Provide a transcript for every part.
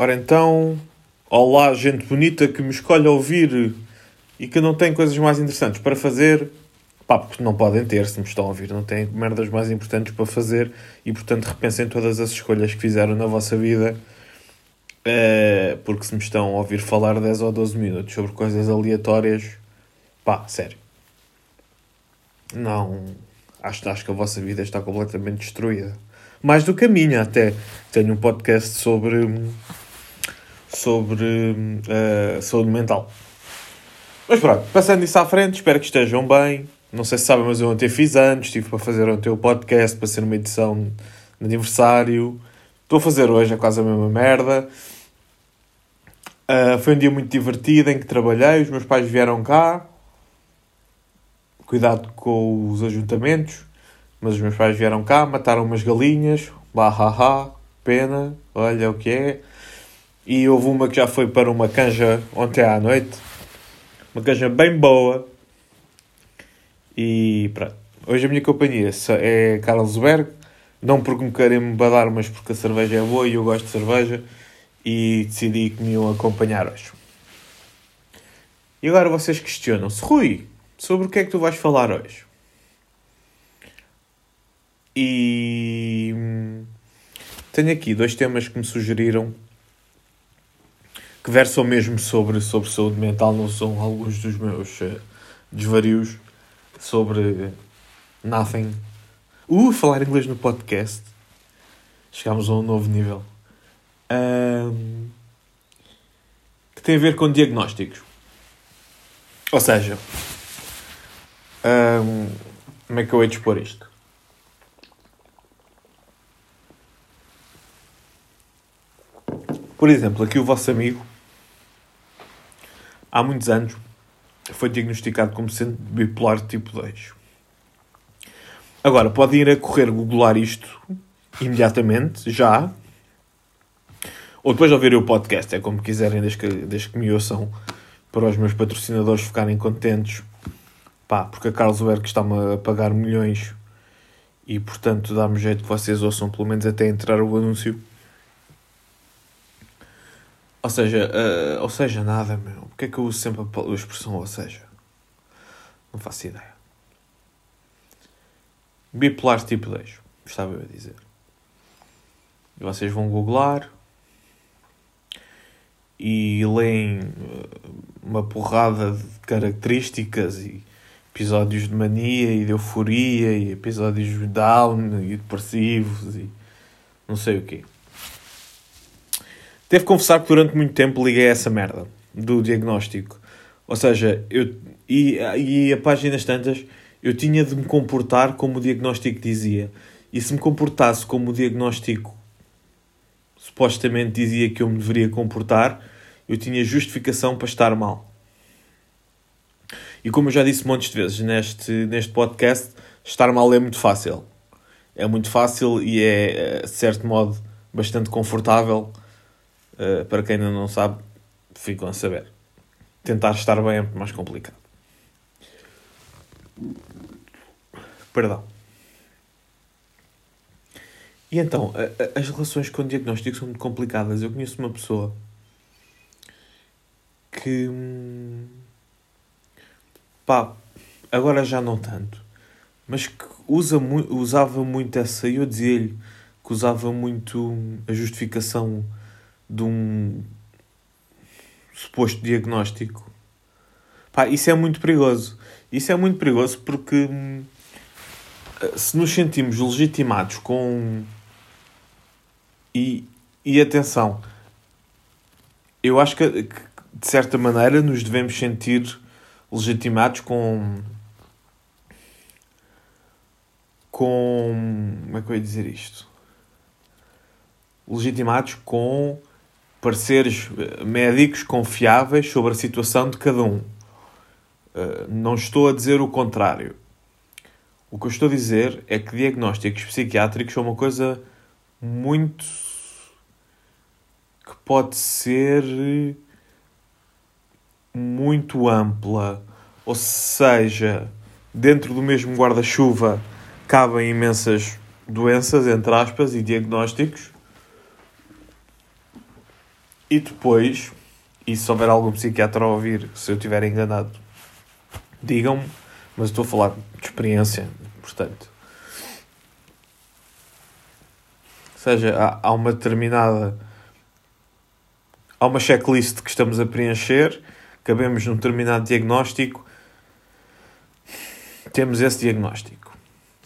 Ora então, olá gente bonita que me escolhe ouvir e que não tem coisas mais interessantes para fazer. Pá, porque não podem ter, se me estão a ouvir, não têm merdas mais importantes para fazer e portanto repensem todas as escolhas que fizeram na vossa vida. Uh, porque se me estão a ouvir falar 10 ou 12 minutos sobre coisas aleatórias, pá, sério. Não. Acho, acho que a vossa vida está completamente destruída. Mais do que a minha, até. Tenho um podcast sobre. Sobre. Uh, saúde mental. Mas pronto, passando isso à frente, espero que estejam bem. Não sei se sabem, mas eu ontem fiz anos, estive para fazer ontem o podcast, para ser uma edição de aniversário. Estou a fazer hoje, é quase a mesma merda. Uh, foi um dia muito divertido em que trabalhei, os meus pais vieram cá. Cuidado com os ajuntamentos. Mas os meus pais vieram cá, mataram umas galinhas. Bah, pena, olha o que é. E houve uma que já foi para uma canja ontem à noite uma canja bem boa. E pronto. Hoje a minha companhia é Carlsberg. Não porque me querem badar, mas porque a cerveja é boa e eu gosto de cerveja. E decidi que me iam acompanhar hoje. E agora vocês questionam-se, Rui, sobre o que é que tu vais falar hoje? E hum, tenho aqui dois temas que me sugeriram que versam mesmo sobre, sobre saúde mental, não são alguns dos meus uh, desvarios sobre nothing. Uh, falar inglês no podcast. Chegámos a um novo nível. Um, que tem a ver com diagnósticos. Ou seja, um, como é que eu hei de expor isto? Por exemplo, aqui o vosso amigo há muitos anos, foi diagnosticado como sendo bipolar tipo 2. Agora, podem ir a correr googlar isto imediatamente, já. Ou depois de ouvir o podcast, é como quiserem, desde que, desde que me ouçam, para os meus patrocinadores ficarem contentes. Pá, porque a Carlsberg está-me a pagar milhões e, portanto, dá-me jeito que vocês ouçam pelo menos até entrar o anúncio. Ou seja, uh, ou seja, nada, meu. Porquê é que eu uso sempre a expressão ou seja? Não faço ideia. Bipolar tipo 10, estava eu a dizer. E vocês vão googlar e leem eh, uma porrada de características e episódios de mania e de euforia e episódios de down e depressivos e não sei o quê. Devo confessar que durante muito tempo liguei a essa merda do diagnóstico. Ou seja, eu, e, e a páginas tantas, eu tinha de me comportar como o diagnóstico dizia. E se me comportasse como o diagnóstico supostamente dizia que eu me deveria comportar, eu tinha justificação para estar mal. E como eu já disse montes de vezes neste, neste podcast, estar mal é muito fácil. É muito fácil e é, de certo modo, bastante confortável Uh, para quem ainda não sabe, ficam a saber. Tentar estar bem é mais complicado. Perdão. E então, a, a, as relações com o diagnóstico são muito complicadas. Eu conheço uma pessoa que. Hum, pá, agora já não tanto, mas que usa, usava muito essa. E eu dizia-lhe que usava muito a justificação de um suposto diagnóstico. Pá, isso é muito perigoso. Isso é muito perigoso porque hum, se nos sentimos legitimados com. E, e atenção, eu acho que, que de certa maneira nos devemos sentir legitimados com. Com. Como é que eu ia dizer isto? Legitimados com pareceres eh, médicos confiáveis sobre a situação de cada um. Eh, não estou a dizer o contrário. O que eu estou a dizer é que diagnósticos psiquiátricos são uma coisa muito. que pode ser muito ampla. Ou seja, dentro do mesmo guarda-chuva cabem imensas doenças, entre aspas, e diagnósticos E depois, e se houver algum psiquiatra a ouvir, se eu estiver enganado, digam-me, mas estou a falar de experiência, portanto. Ou seja, há, há uma determinada. Há uma checklist que estamos a preencher, cabemos num determinado diagnóstico, temos esse diagnóstico.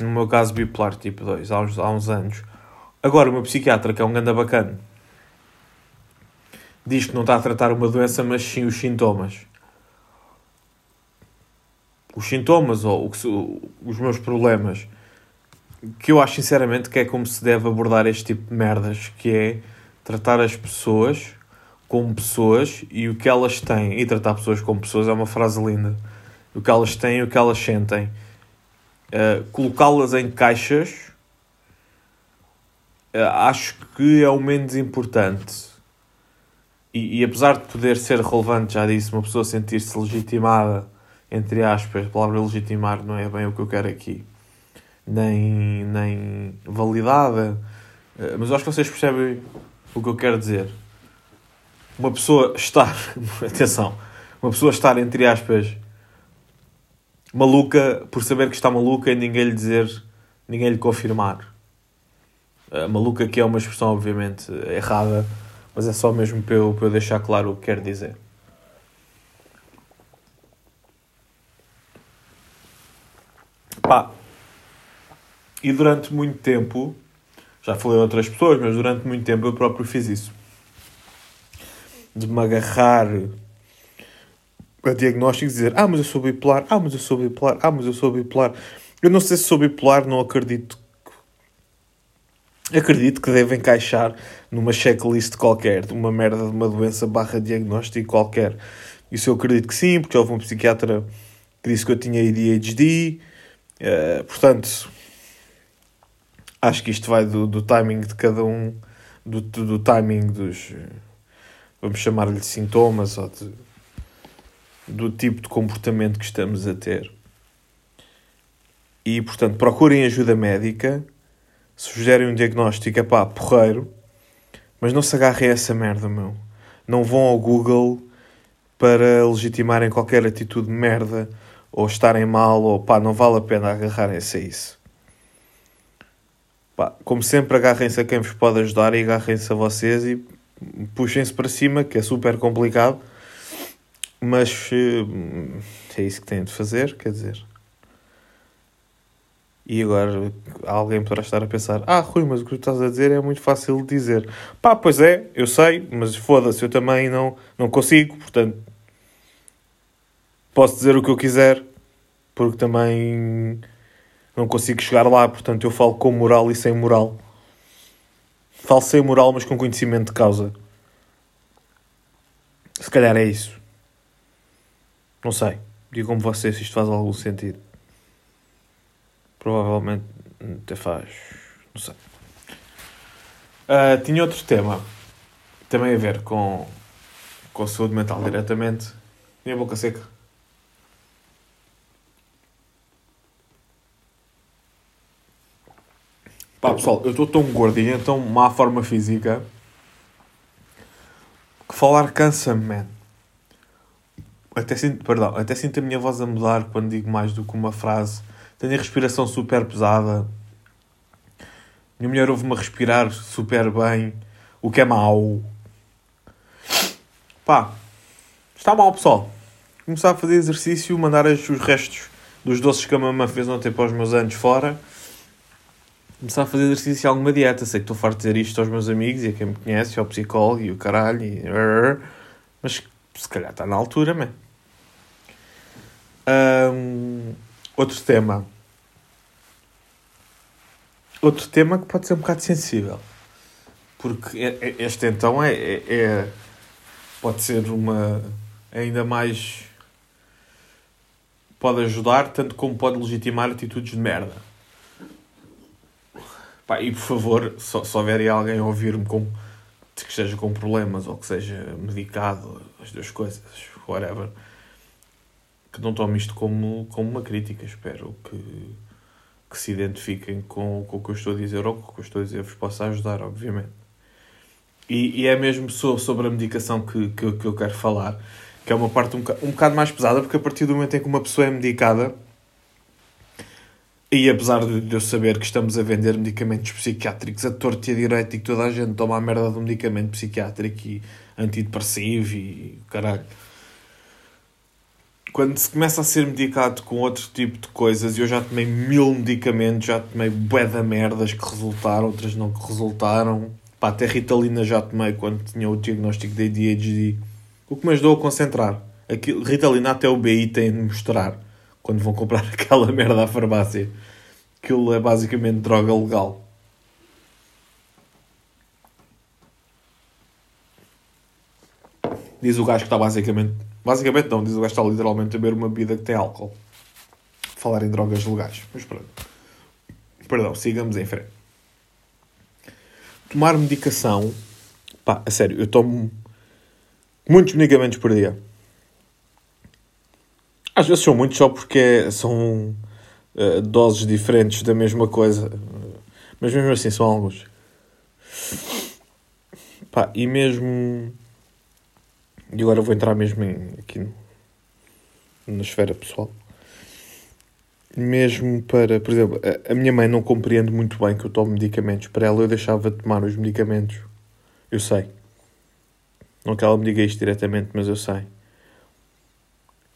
No meu caso, bipolar tipo 2, há uns, há uns anos. Agora, o meu psiquiatra, que é um ganda bacana, diz que não está a tratar uma doença, mas sim os sintomas. Os sintomas ou os meus problemas que eu acho sinceramente que é como se deve abordar este tipo de merdas, que é tratar as pessoas como pessoas e o que elas têm, e tratar pessoas como pessoas é uma frase linda, o que elas têm e o que elas sentem. Uh, colocá-las em caixas uh, acho que é o menos importante. E, e, apesar de poder ser relevante, já disse, uma pessoa sentir-se legitimada, entre aspas, a palavra legitimar não é bem o que eu quero aqui nem, nem validada. Eh, mas eu acho que vocês percebem o que eu quero dizer. Uma pessoa estar, atenção, uma pessoa estar, entre aspas, maluca por saber que está maluca e ninguém lhe dizer, ninguém lhe confirmar. A maluca que é uma expressão, obviamente, errada, mas é só mesmo para eu, para eu deixar claro o que quero dizer. Pá, e durante muito tempo, já falei a outras pessoas, mas durante muito tempo eu próprio fiz isso. De me agarrar a diagnósticos e dizer: Ah, mas eu sou bipolar, ah, mas eu sou bipolar, ah, mas eu sou bipolar. Eu não sei se sou bipolar, não acredito. Acredito que deve encaixar numa checklist qualquer, de uma merda de uma doença barra diagnóstico qualquer. Isso eu acredito que sim, porque houve um psiquiatra que disse que eu tinha ADHD. Uh, eh, portanto, acho que isto vai do, do timing de cada um, do, do, do timing dos, vamos chamar-lhe sintomas ou de, do tipo de comportamento que estamos a ter. E, portanto, procurem ajuda médica. Sugerem um diagnóstico, é pá, porreiro. Mas não se agarrem a essa merda, meu. Não vão ao Google para legitimarem qualquer atitude de merda ou estarem mal ou pá, não vale a pena agarrarem-se a isso. Pá, como sempre, agarrem-se a quem vos pode ajudar e agarrem-se a vocês e puxem-se para cima, que é super complicado. Mas eh, é isso que têm de fazer, quer dizer. E agora alguém poderá estar a pensar: Ah, Rui, mas o que tu estás a dizer é muito fácil de dizer. Pá, pois é, eu sei, mas foda-se, eu também não, não consigo, portanto. Posso dizer o que eu quiser, porque também não consigo chegar lá, portanto eu falo com moral e sem moral. Falo sem moral, mas com conhecimento de causa. Se calhar é isso. Não sei. Digam-me vocês se isto faz algum sentido. Provavelmente até faz. Não sei. Uh, tinha outro tema. Também a ver com, com saúde mental diretamente. Minha boca seca. Pá, pessoal, eu estou tão gordinho, tão má forma física, que falar cansa-me, man. Até sinto, perdão, até sinto a minha voz a mudar quando digo mais do que uma frase. Tenho a respiração super pesada. Minha mulher ouve-me respirar super bem, o que é mau. Pá, está mal, pessoal. Começar a fazer exercício, mandar os restos dos doces que a mamãe fez ontem para os meus anos fora começar a fazer exercício e alguma dieta. Sei que estou farto de dizer isto aos meus amigos e a quem me conhece, ao psicólogo e o caralho. E... Mas se calhar está na altura, man. Um, outro tema. Outro tema que pode ser um bocado sensível. Porque este então é, é, é pode ser uma ainda mais pode ajudar tanto como pode legitimar atitudes de merda. Pá, e por favor, só, se houver alguém a ouvir-me com, que esteja com problemas ou que seja medicado, as duas coisas, whatever, que não tome isto como, como uma crítica. Espero que, que se identifiquem com, com o que eu estou a dizer ou com o que eu estou a dizer vos possa ajudar, obviamente. E, e é mesmo sobre a medicação que, que, que, eu quero falar, que é uma parte um, um bocado mais pesada, porque a partir do momento em que uma pessoa é medicada, e apesar de eu saber que estamos a vender medicamentos psiquiátricos a torto e a direito e que toda a gente toma a merda de um medicamento psiquiátrico e antidepressivo e caralho. Quando se começa a ser medicado com outro tipo de coisas, eu já tomei mil medicamentos, já tomei bué da merdas que resultaram, outras não que resultaram. Pá, até Ritalina já tomei quando tinha o diagnóstico de ADHD. O que me ajudou a concentrar. Aquilo, Ritalina até o BI tem de mostrar quando vão comprar aquela merda à farmácia. Aquilo é basicamente droga legal. Diz o gajo que está basicamente. Basicamente não, diz o gajo está literalmente a beber uma bebida que tem álcool. Falar em drogas legais. Mas pronto. Perdão, sigamos em frente. Tomar medicação. Pá, a sério, eu tomo muitos medicamentos por dia. Às vezes são muitos só porque são uh, doses diferentes da mesma coisa. Mas mesmo assim são alguns. Pá, e mesmo e agora vou entrar mesmo em, aqui no, na esfera pessoal. Mesmo para, por exemplo, a, a minha mãe não compreende muito bem que eu tomo medicamentos. Para ela eu deixava de tomar os medicamentos. Eu sei. Não que ela me diga isto diretamente, mas eu sei.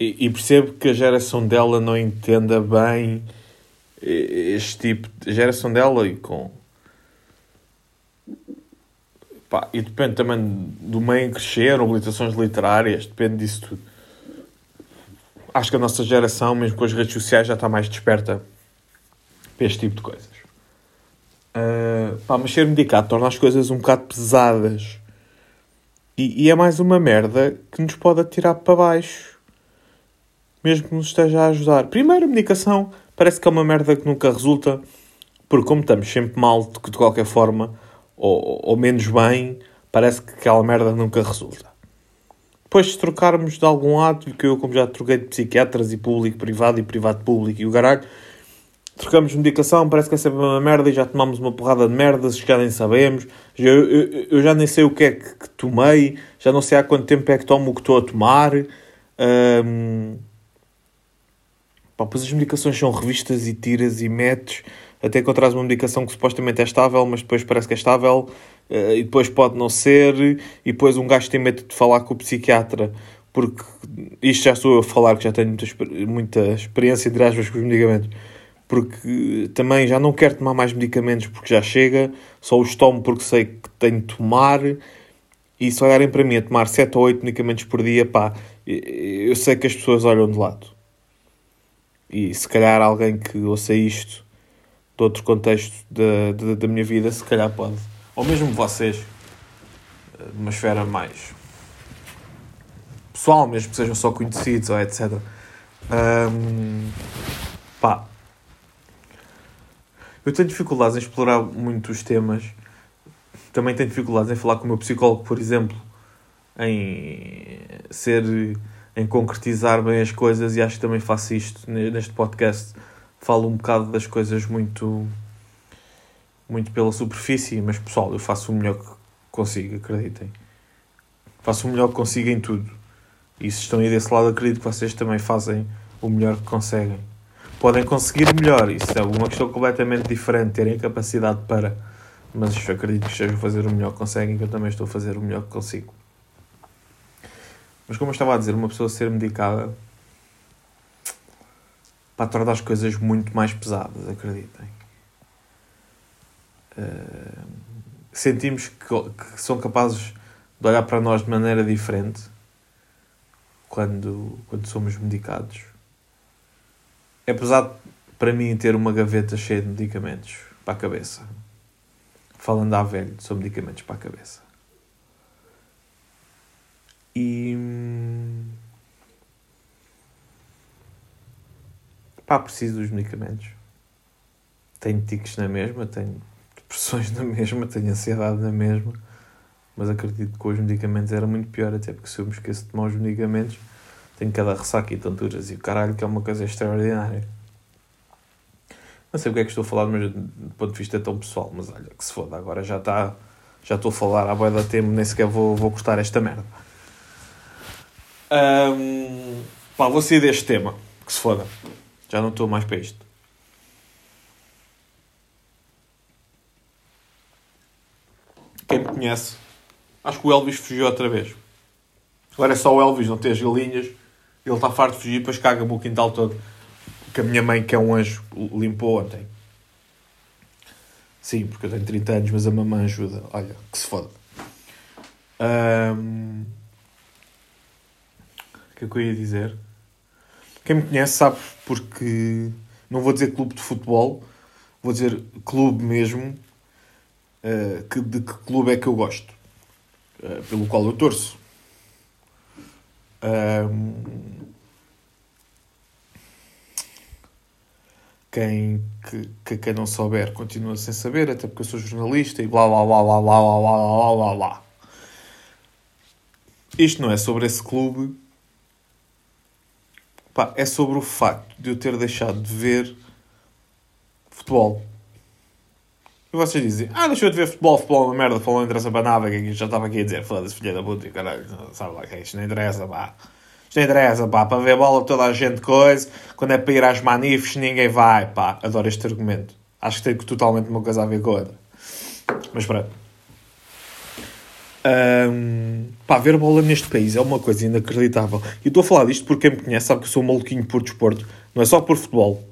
E, e percebo que a geração dela não entenda bem este tipo de geração dela e com Pá, e depende também do meio em crescer, habilitações literárias, depende disso tudo. Acho que a nossa geração, mesmo com as redes sociais, já está mais desperta para este tipo de coisas. Uh, pá, mas ser medicado torna as coisas um bocado pesadas. E, e, é mais uma merda que nos pode atirar para baixo. Mesmo que nos esteja a ajudar. Primeiro, a medicação parece que é uma merda que nunca resulta. Porque como estamos sempre mal de, de qualquer forma ou, ou menos bem, parece que aquela merda nunca resulta. Depois, se trocarmos de algum lado, que eu, como já troquei de psiquiatras e público-privado e privado-público e o caralho, trocamos de medicação, parece que é sempre uma merda e já tomamos uma porrada de merdas, já nem sabemos. Eu, eu, eu, já nem sei o que é que, que, tomei, já não sei há quanto tempo é que tomo o que estou a tomar. Um... Pá, pois as medicações são revistas e tiras e metes até encontrares uma medicação que supostamente é estável, mas depois parece que é estável, uh, e depois pode não ser, e depois um gajo tem medo de falar com o psiquiatra, porque isto já estou eu a falar, que já tenho muita, muita experiência, de aspas, com os medicamentos, porque também já não quero tomar mais medicamentos porque já chega, só os tomo porque sei que tenho de tomar, e se olharem para mim a tomar 7 ou 8 medicamentos por dia, pá, eu sei que as pessoas olham de lado. E se calhar alguém que ouça isto de outro contexto da, da, da minha vida, se calhar pode. Ou mesmo vocês, eh, de uma esfera mais pessoal, mesmo que sejam só conhecidos ou etc. Um, pá. Eu tenho dificuldades em explorar muitos temas. Também tenho dificuldades em falar com o meu psicólogo, por exemplo, em ser em concretizar bem as coisas e acho que também faço isto neste podcast falo um bocado das coisas muito muito pela superfície, mas pessoal, eu faço o melhor que consigo, acreditem. Faço o melhor que consigo em tudo. E se estão aí desse lado, acredito que vocês também fazem o melhor que conseguem. Podem conseguir melhor, isso é uma questão completamente diferente, terem capacidade para. Mas acredito que estejam a fazer o melhor que conseguem, que eu também estou a fazer o melhor que consigo. Mas como eu estava a dizer, uma pessoa ser medicada para tornar as coisas muito mais pesadas, acreditem. Uh, sentimos que, que, são capazes de olhar para nós de maneira diferente quando, quando somos medicados. É pesado para mim ter uma gaveta cheia de medicamentos para a cabeça. Falando à velho, são medicamentos para a cabeça. E Pá, preciso dos medicamentos. Tenho tiques na mesma, tenho depressões na mesma, tenho ansiedade na mesma. Mas acredito que com os medicamentos era muito pior, até porque se eu me esqueço de tomar os medicamentos, tenho cada ressaca e tonturas e o caralho, que é uma coisa extraordinária. Não sei o que é que estou a falar, mas do ponto de vista tão pessoal, mas olha, que se foda, agora já está Já estou a falar há boia da tempo, nem sequer vou, vou cortar esta merda. Um, pá, vou sair deste tema. Que se foda. Já não estou mais para isto. Quem me conhece, acho que o Elvis fugiu outra vez. Agora é só o Elvis, não tem as galinhas. Ele está farto de fugir, depois caga-me o quintal todo. Que a minha mãe, que é um anjo, limpou ontem. Sim, porque eu tenho 30 anos, mas a mamãe ajuda. Olha, que se foda. O que é que eu ia dizer? Quem me conhece sabe porque não vou dizer clube de futebol, vou dizer clube mesmo. Uh, que, de que clube é que eu gosto? Uh, pelo qual eu torço. Um... Quem, que, que quem não souber continua sem saber, até porque eu sou jornalista e blá blá blá blá blá blá blá blá blá. Isto não é sobre esse clube, Pá, é sobre o facto de eu ter deixado de ver futebol. E vocês dizem, ah, deixou de ver futebol, futebol é uma merda, futebol não interessa para nada, que já estava aqui a dizer, foda-se, filha da puta, caralho, sabe lá que é isto, não interessa, pá. Isto não interessa, pá, para ver bola toda a gente coisa, quando é para ir às manifes ninguém vai, pá. Adoro este argumento. Acho que tem totalmente uma coisa a ver com a outra. Mas pronto. Um, pá, ver bola neste país é uma coisa inacreditável. E estou a falar disto porque quem me conhece sabe que sou um maluquinho por desporto. Não é só por futebol.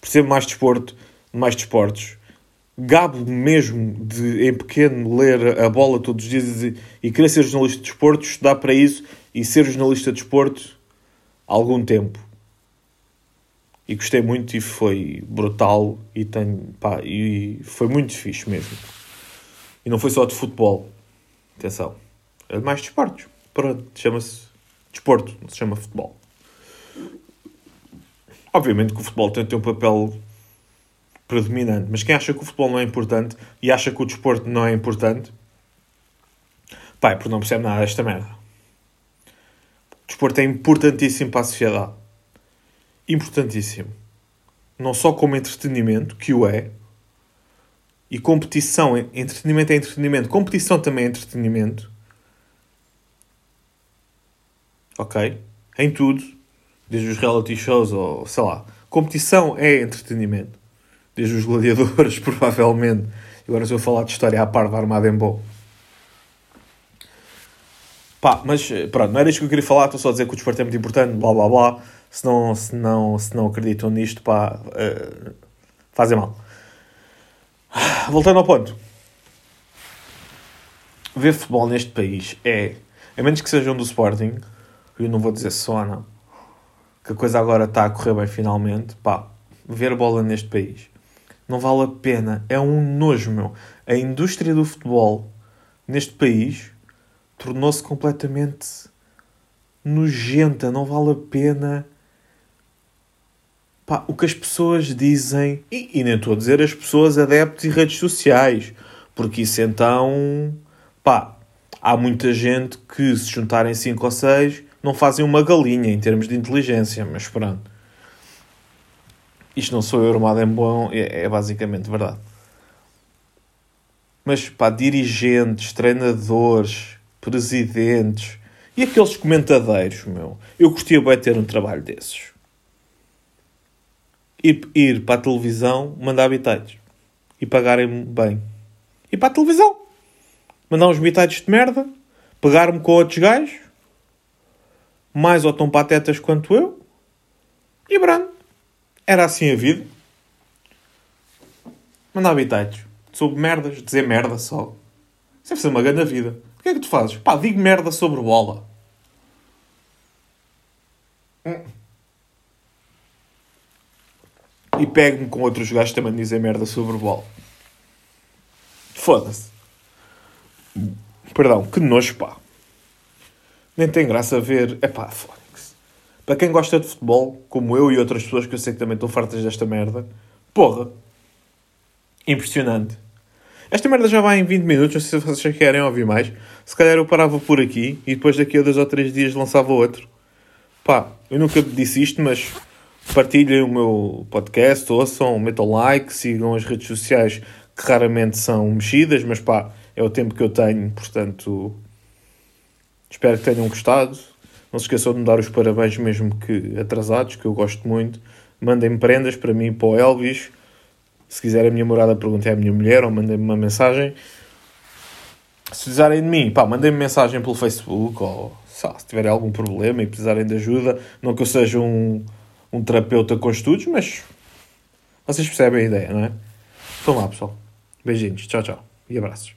Percebo mais desporto, mais desportos. Gabo mesmo de, em pequeno, ler a bola todos os dias e, e querer ser jornalista de desporto, estudar para isso e ser jornalista de desporto há algum tempo. E gostei muito e foi brutal e, tenho, pá, e foi muito fixe mesmo. E não foi só de futebol Atenção. É mais desportos. Pronto, chama-se desporto, não se chama futebol. Obviamente que o futebol tem, tem um papel predominante, mas quem acha que o futebol não é importante e acha que o desporto não é importante, pai, é porque não percebe nada desta merda. O desporto é importantíssimo para a sociedade. Importantíssimo. Não só como entretenimento, que o é, e competição, entretenimento é entretenimento, competição também é entretenimento. Ok? Em tudo, desde os reality shows ou sei lá. Competição é entretenimento. Desde os gladiadores, provavelmente. Agora, se eu falar de história à par da Armada em Boa. Pá, mas pronto, não era isto que eu queria falar, estou só a dizer que o desporto é muito importante, blá blá blá. Se não, se não, se não acreditam nisto, pá, uh, fazem mal. Voltando ao ponto. Ver futebol neste país é, a menos que sejam do Sporting, eu não vou dizer só não, que a coisa agora está a correr bem finalmente, pá, ver bola neste país não vale a pena, é um nojo, meu. A indústria do futebol neste país tornou-se completamente nojenta, não vale a pena pá, o que as pessoas dizem, e, e nem estou a dizer as pessoas adeptos e redes sociais, porque isso então, pá, há muita gente que se juntarem 5 ou 6 não fazem uma galinha em termos de inteligência, mas pronto. Isto não sou eu armado em bom, é, é basicamente verdade. Mas pá, dirigentes, treinadores, presidentes e aqueles comentadeiros, meu, eu gostaria de ter um trabalho desses ir, ir para a televisão mandar bitites e pagarem bem. Ir para a televisão, mandar uns bitites de merda, pegar-me com outros gajos, mais ou tão patetas quanto eu, e brando. Era assim a vida. Mandar bitites sobre merdas, dizer merda só. Isso deve ser uma grande vida. O que é que tu fazes? Pá, digo merda sobre bola. Hum. E pego-me com outros gajos também a dizer merda sobre bola. Foda-se. Perdão, que nojo, pá. Nem tem graça ver. É pá, foda-se. Para quem gosta de futebol, como eu e outras pessoas que eu sei que também estão fartas desta merda, porra. Impressionante. Esta merda já vai em 20 minutos, não sei se vocês querem ouvir mais. Se calhar eu parava por aqui e depois daqui a dois ou três dias lançava outro. Pá, eu nunca disse isto, mas partilhem o meu podcast, ouçam, metam like, sigam as redes sociais que raramente são mexidas, mas pá, é o tempo que eu tenho, portanto, espero que tenham gostado. Não se esqueçam de me dar os parabéns, mesmo que atrasados, que eu gosto muito. Mandem-me prendas para mim, para o Elvis. Se quiser a minha morada, perguntem à minha mulher ou mandem-me uma mensagem. Se precisarem de mim, pá, mandem-me mensagem pelo Facebook ou se tiverem algum problema e precisarem de ajuda. Não que eu seja um, um terapeuta com estudos, mas vocês percebem a ideia, não é? Então lá, pessoal. Beijinhos. Tchau, tchau. E abraços.